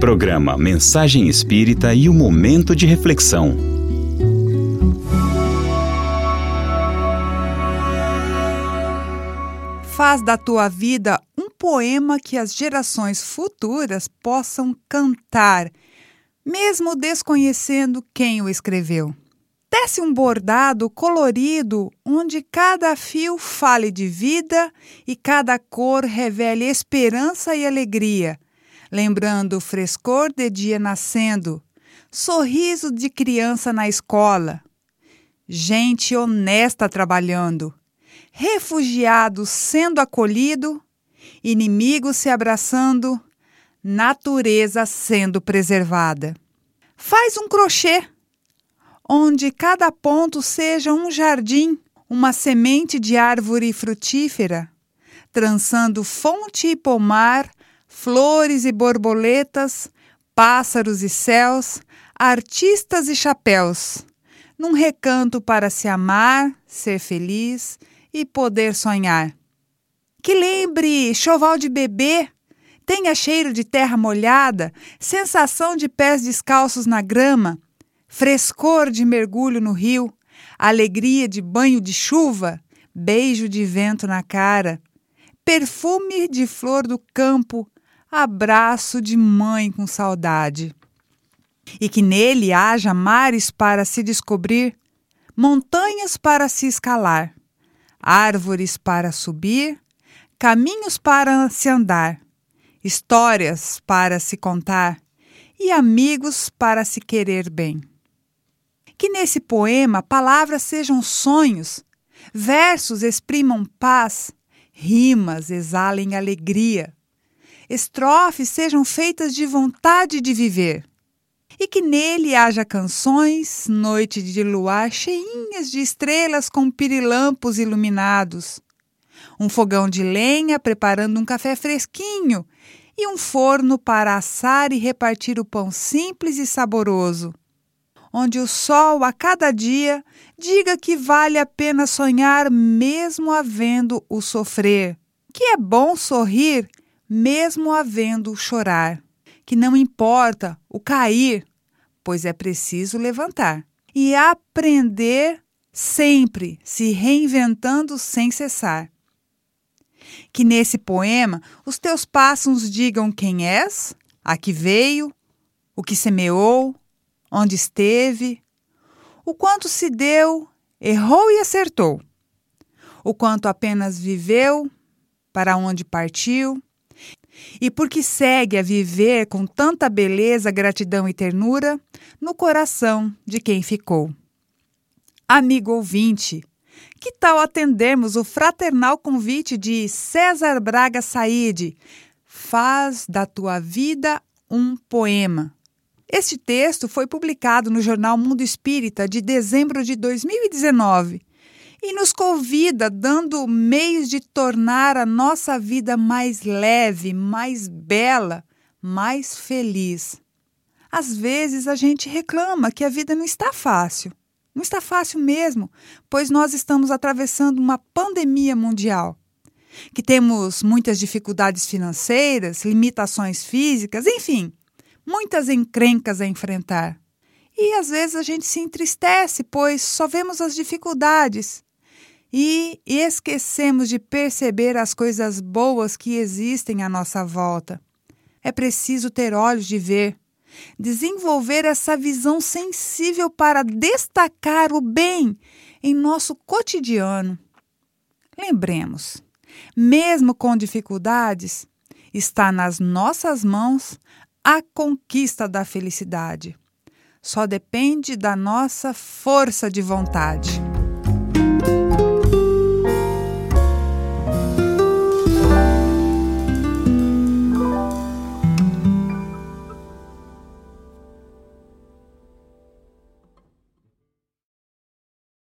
Programa Mensagem Espírita e o Momento de Reflexão. Faz da tua vida um poema que as gerações futuras possam cantar, mesmo desconhecendo quem o escreveu. Tece um bordado colorido onde cada fio fale de vida e cada cor revele esperança e alegria lembrando o frescor de dia nascendo, sorriso de criança na escola, gente honesta trabalhando, refugiado sendo acolhido, inimigo se abraçando, natureza sendo preservada. Faz um crochê, onde cada ponto seja um jardim, uma semente de árvore frutífera, trançando fonte e pomar flores e borboletas, pássaros e céus, artistas e chapéus, num recanto para se amar, ser feliz e poder sonhar. Que lembre choval de bebê, tenha cheiro de terra molhada, sensação de pés descalços na grama, frescor de mergulho no rio, alegria de banho de chuva, beijo de vento na cara, perfume de flor do campo, abraço de mãe com saudade. E que nele haja mares para se descobrir, montanhas para se escalar, árvores para subir, caminhos para se andar, histórias para se contar e amigos para se querer bem. Que nesse poema palavras sejam sonhos, versos exprimam paz, rimas exalem alegria estrofes sejam feitas de vontade de viver. E que nele haja canções, noite de luar cheinhas de estrelas com pirilampos iluminados, um fogão de lenha preparando um café fresquinho e um forno para assar e repartir o pão simples e saboroso, onde o sol a cada dia diga que vale a pena sonhar mesmo havendo o sofrer, que é bom sorrir mesmo havendo chorar, que não importa o cair, pois é preciso levantar e aprender sempre, se reinventando sem cessar. Que nesse poema os teus passos digam quem és, a que veio, o que semeou, onde esteve, o quanto se deu, errou e acertou, o quanto apenas viveu, para onde partiu, e porque segue a viver com tanta beleza, gratidão e ternura no coração de quem ficou. Amigo ouvinte, que tal atendermos o fraternal convite de César Braga Saide? Faz da tua vida um poema. Este texto foi publicado no jornal Mundo Espírita de dezembro de 2019 e nos convida, dando meios de tornar a nossa vida mais leve, mais bela, mais feliz. Às vezes a gente reclama que a vida não está fácil. Não está fácil mesmo, pois nós estamos atravessando uma pandemia mundial. Que temos muitas dificuldades financeiras, limitações físicas, enfim, muitas encrencas a enfrentar. E às vezes a gente se entristece, pois só vemos as dificuldades e esquecemos de perceber as coisas boas que existem à nossa volta. É preciso ter olhos de ver, desenvolver essa visão sensível para destacar o bem em nosso cotidiano. Lembremos, mesmo com dificuldades, está nas nossas mãos a conquista da felicidade. Só depende da nossa força de vontade.